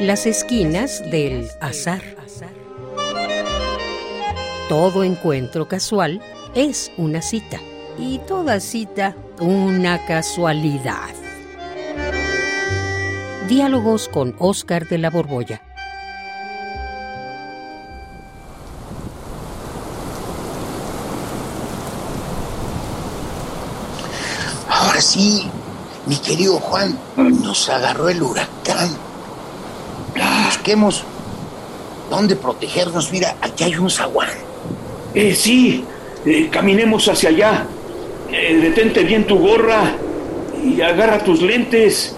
Las esquinas del azar. Todo encuentro casual es una cita y toda cita una casualidad. Diálogos con Oscar de la Borbolla. Ahora sí, mi querido Juan, nos agarró el huracán. Busquemos dónde protegernos. Mira, aquí hay un zaguán. Eh, sí, eh, caminemos hacia allá. Eh, detente bien tu gorra y agarra tus lentes.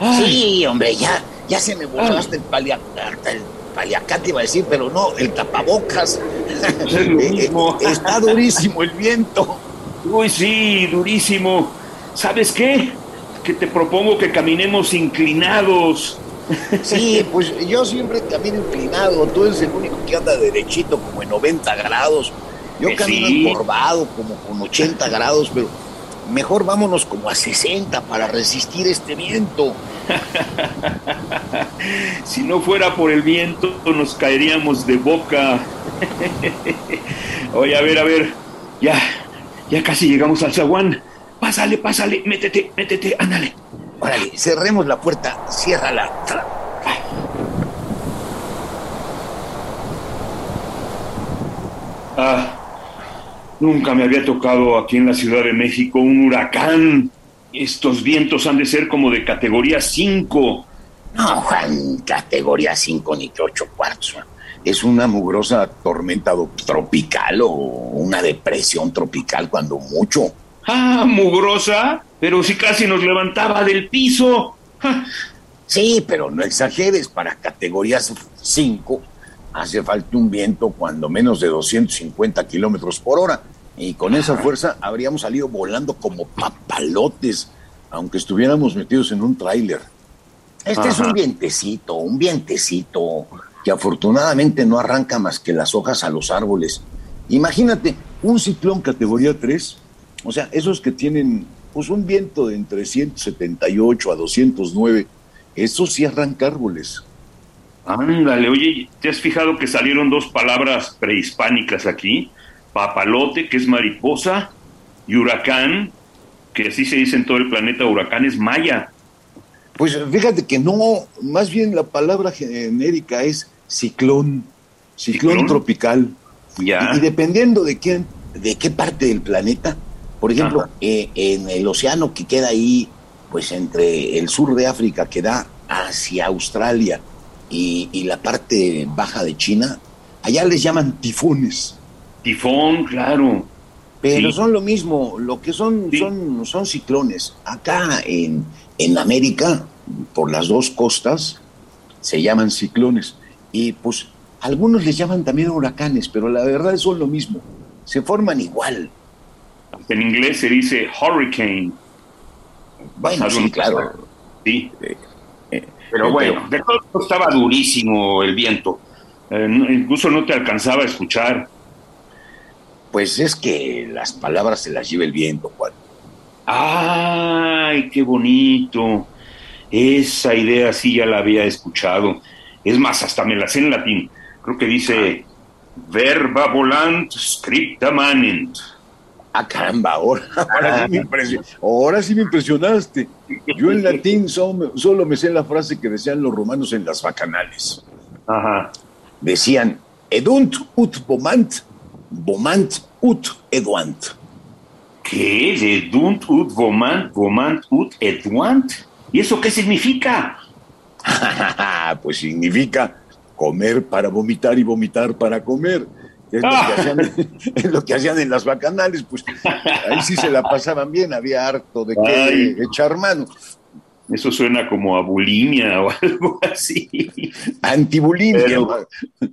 Ay, Sí, hombre, ya, ya se me volaste el paliacate, el paliacate iba a decir, pero no, el tapabocas. Es lo mismo. Eh, Está durísimo el viento. Uy, sí, durísimo. ¿Sabes qué? Que te propongo que caminemos inclinados. Sí, pues yo siempre camino inclinado, tú eres el único que anda derechito como en 90 grados. Yo camino sí. encorvado como con 80 grados, pero mejor vámonos como a 60 para resistir este viento. Si no fuera por el viento, nos caeríamos de boca. Oye, a ver, a ver. Ya, ya casi llegamos al zaguán. Pásale, pásale, métete, métete, ándale. Órale, cerremos la puerta, ciérrala. Ah, nunca me había tocado aquí en la Ciudad de México un huracán. Estos vientos han de ser como de categoría 5. No, Juan, categoría 5 ni que 8 cuartos. Es una mugrosa tormenta tropical o una depresión tropical cuando mucho. Ah, mugrosa, pero si casi nos levantaba del piso. Sí, pero no exageres, para categorías 5 hace falta un viento cuando menos de 250 kilómetros por hora. Y con esa fuerza habríamos salido volando como papalotes, aunque estuviéramos metidos en un tráiler. Este es un vientecito, un vientecito que afortunadamente no arranca más que las hojas a los árboles. Imagínate, un ciclón categoría 3, o sea, esos que tienen pues un viento de entre 178 a 209, eso sí arranca árboles. Ándale, oye, ¿te has fijado que salieron dos palabras prehispánicas aquí? Papalote, que es mariposa, y huracán, que así se dice en todo el planeta, huracán es maya. Pues fíjate que no, más bien la palabra genérica es ciclón, ciclón, ¿Ciclón? tropical. Ya. Y, y dependiendo de qué, de qué parte del planeta, por ejemplo, eh, en el océano que queda ahí, pues entre el sur de África que da hacia Australia y, y la parte baja de China, allá les llaman tifones. Tifón, claro. Pero Sí. son lo mismo, lo que son, Sí. son, son ciclones. Acá en, en América, por las dos costas, se llaman ciclones. Y pues algunos les llaman también huracanes, pero la verdad son lo mismo. Se forman igual. En inglés se dice hurricane. Bueno, sí, claro. Sí. eh, Pero bueno, de todo estaba durísimo el viento. Eh, no- incluso no te alcanzaba a escuchar. Pues es que las palabras se las lleva el viento, Juan. ¡Ay, qué bonito! Esa idea sí ya la había escuchado. Es más, hasta me la sé en latín. Creo que dice verba volant scripta manent. Ah, caramba, ahora, ahora, sí, me impresio- ahora sí me impresionaste. Yo en latín solo, solo me sé la frase que decían los romanos en las bacanales. Ajá. decían edunt ut vomant, vomant ut eduant. ¿Qué? De dunt ut vomant, vomant ut eduant. ¿Y eso qué significa? pues significa comer para vomitar y vomitar para comer. Es lo, que hacían, es lo que hacían en las bacanales, pues ahí sí se la pasaban bien, había harto de Ay. echar mano. Eso suena como a bulimia o algo así. Antibulimia. Pero-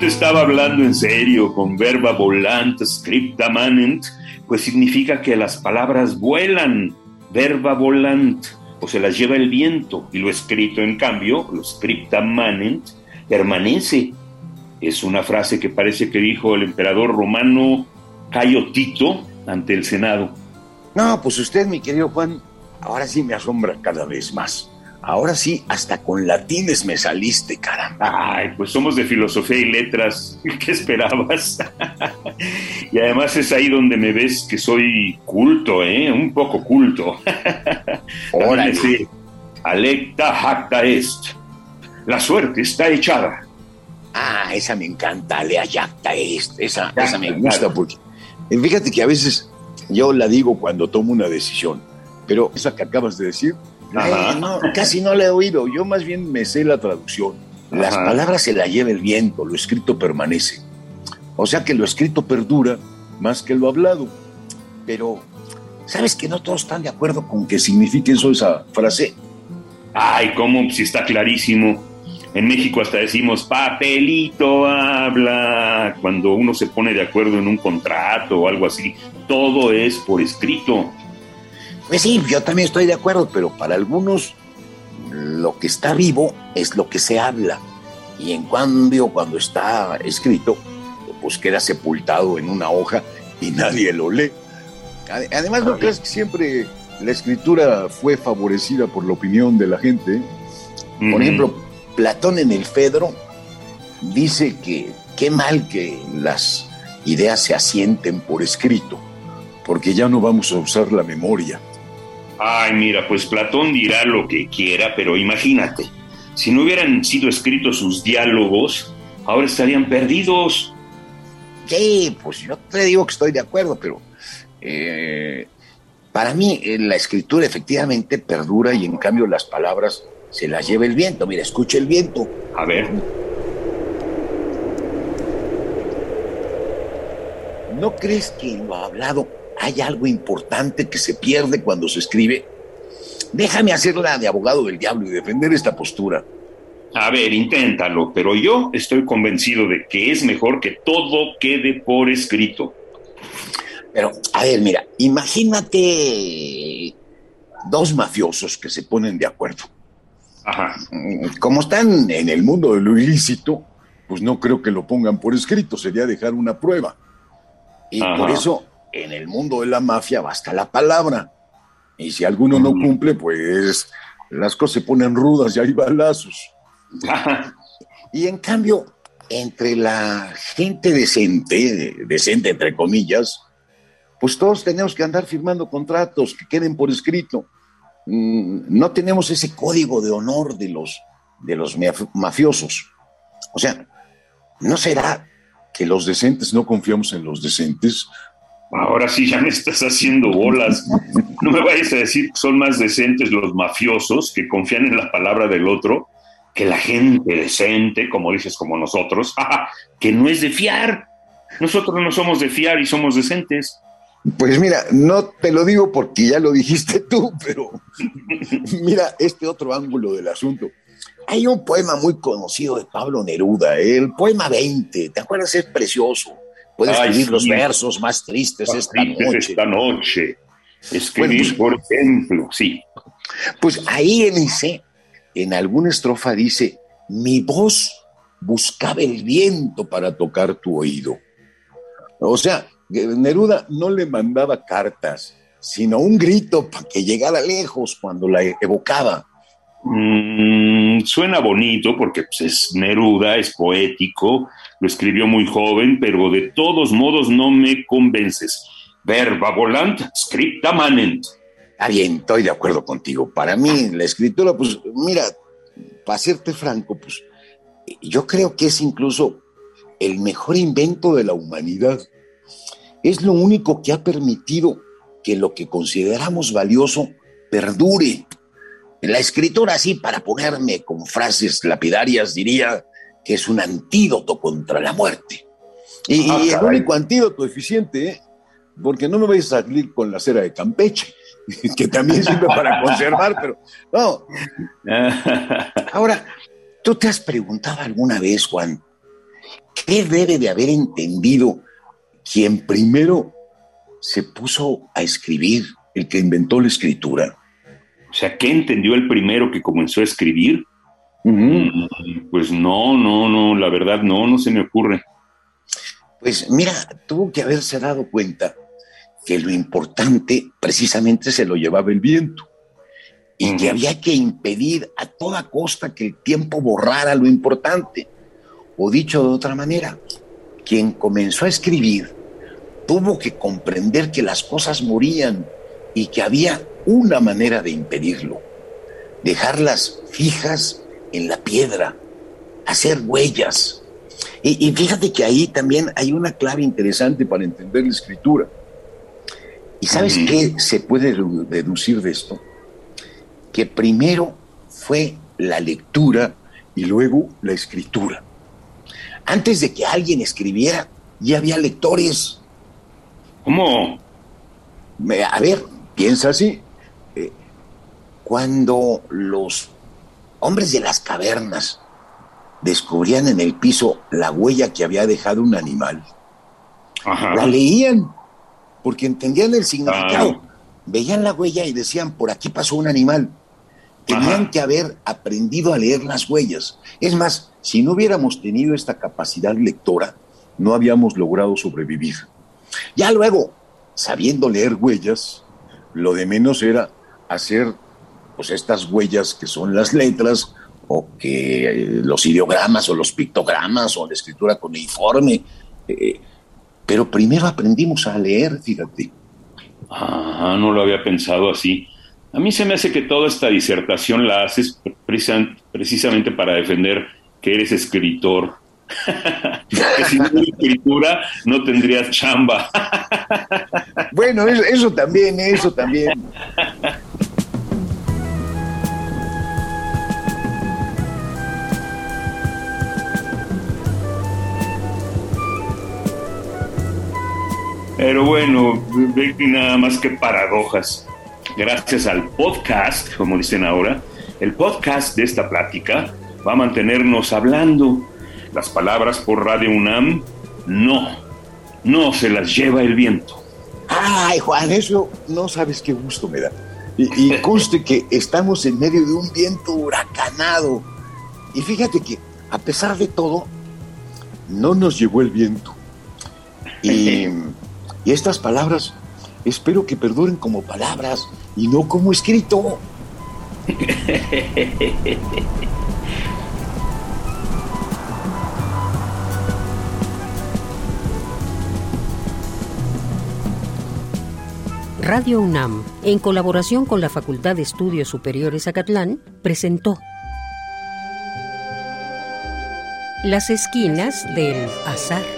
Te estaba hablando en serio con verba volant, scripta manent, pues significa que las palabras vuelan. Verba volant. o se las lleva el viento, y lo escrito, en cambio, lo scripta manent, permanece. Es una frase que parece que dijo el emperador romano Cayo Tito ante el Senado. No, pues usted, mi querido Juan, ahora sí me asombra cada vez más. Ahora sí, hasta con latines me saliste, caramba. Ay, pues somos de filosofía y letras. ¿Qué esperabas? y además es ahí donde me ves que soy culto, ¿eh? Un poco culto. Órale. sí. Alecta jacta est. La suerte está echada. Ah, esa me encanta, Alea jacta est. Esa, esa me gusta porque. Fíjate que a veces yo la digo cuando tomo una decisión, pero esa que acabas de decir no, casi no la he oído. Yo más bien me sé la traducción. Las palabras se la lleva el viento, lo escrito permanece. O sea que lo escrito perdura más que lo hablado. Pero, ¿sabes que no todos están de acuerdo con que signifique eso esa frase? Ay, ¿cómo? Si está clarísimo. En México hasta decimos papelito habla cuando uno se pone de acuerdo en un contrato o algo así. Todo es por escrito. Pues sí, yo también estoy de acuerdo, pero para algunos lo que está vivo es lo que se habla. Y en cambio, cuando está escrito, pues queda sepultado en una hoja y nadie lo lee. Además, ¿no crees que siempre la escritura fue favorecida por la opinión de la gente? Por ejemplo, Platón en el Fedro dice que qué mal que las ideas se asienten por escrito, porque ya no vamos a usar la memoria. Ay, mira, pues Platón dirá lo que quiera, pero imagínate, si no hubieran sido escritos sus diálogos, ahora estarían perdidos. Sí, pues yo te digo que estoy de acuerdo, pero eh, para mí eh, la escritura efectivamente perdura y en cambio las palabras se las lleva el viento. Mira, escucha el viento. A ver. ¿No crees que lo hablado hay algo importante que se pierde cuando se escribe. Déjame hacerla de abogado del diablo y defender esta postura. A ver, inténtalo, pero yo estoy convencido de que es mejor que todo quede por escrito. Pero, a ver, mira, imagínate dos mafiosos que se ponen de acuerdo. Ajá. Como están en el mundo de lo ilícito, pues no creo que lo pongan por escrito, sería dejar una prueba. Y por eso en el mundo de la mafia basta la palabra. Y si alguno no cumple, pues las cosas se ponen rudas y hay balazos. y en cambio, entre la gente decente, decente entre comillas, pues todos tenemos que andar firmando contratos que queden por escrito. Mm, no tenemos ese código de honor de los, de los mafiosos. O sea, ¿no será que los decentes no confiamos en los decentes? Ahora sí ya me estás haciendo bolas. No me vayas a decir que son más decentes los mafiosos que confían en la palabra del otro que la gente decente, como dices, como nosotros, que no es de fiar. Nosotros no somos de fiar y somos decentes. Pues mira, no te lo digo porque ya lo dijiste tú, pero mira este otro ángulo del asunto. Hay un poema muy conocido de Pablo Neruda, el poema 20, ¿te acuerdas? Es precioso Puedes escribir los versos más tristes esta noche. Esta noche. Escribir, pues, por ejemplo, sí. Pues ahí en ese, en alguna estrofa dice, mi voz buscaba el viento para tocar tu oído. O sea, Neruda no le mandaba cartas, sino un grito para que llegara lejos cuando la evocaba. Mm, suena bonito porque pues, es Neruda, es poético, lo escribió muy joven, pero de todos modos no me convences. Verba volant, scripta manent. Está bien, estoy de acuerdo contigo. Para mí, la escritura, pues, mira, para serte franco, pues, yo creo que es incluso el mejor invento de la humanidad. Es lo único que ha permitido que lo que consideramos valioso perdure. La escritura, sí, para ponerme con frases lapidarias, diría, que es un antídoto contra la muerte. Y, ah, el único antídoto eficiente, ¿eh? porque no me vais a salir con la cera de Campeche, que también sirve para conservar, pero no. Ahora, ¿tú te has preguntado alguna vez, Juan, qué debe de haber entendido quien primero se puso a escribir, el que inventó la escritura? O sea, ¿qué entendió el primero que comenzó a escribir? Mm, pues no, no, no, la verdad no, no se me ocurre. Pues mira, tuvo que haberse dado cuenta que lo importante precisamente se lo llevaba el viento y que había que impedir a toda costa que el tiempo borrara lo importante. O dicho de otra manera, quien comenzó a escribir tuvo que comprender que las cosas morían y que había una manera de impedirlo, dejarlas fijas en la piedra, hacer huellas. Y, fíjate que ahí también hay una clave interesante para entender la escritura. ¿Y sabes qué se puede deducir de esto? Que primero fue la lectura y luego la escritura. Antes de que alguien escribiera, ya había lectores. ¿Cómo? A ver, piensa así. Cuando los hombres de las cavernas descubrían en el piso la huella que había dejado un animal, la leían porque entendían el significado. Veían la huella y decían, por aquí pasó un animal. Tenían que haber aprendido a leer las huellas. Es más, si no hubiéramos tenido esta capacidad lectora, no habíamos logrado sobrevivir. Ya luego, sabiendo leer huellas, lo de menos era hacer pues estas huellas que son las letras o que eh, los ideogramas o los pictogramas o la escritura con uniforme. Eh, pero primero aprendimos a leer, fíjate. Ah, no lo había pensado así. A mí se me hace que toda esta disertación la haces precisamente para defender que eres escritor. que sin escritura no tendrías chamba. bueno, eso también, eso también. Pero bueno, nada más que paradojas. Gracias al podcast, como dicen ahora, el podcast de esta plática va a mantenernos hablando. Las palabras por Radio UNAM, no, no se las lleva el viento. Ay, Juan, eso no sabes qué gusto me da. Y, y conste que estamos en medio de un viento huracanado. Y fíjate que, a pesar de todo, no nos llevó el viento. Y Y estas palabras espero que perduren como palabras y no como escrito. Radio UNAM, en colaboración con la Facultad de Estudios Superiores Acatlán, presentó Las esquinas del azar.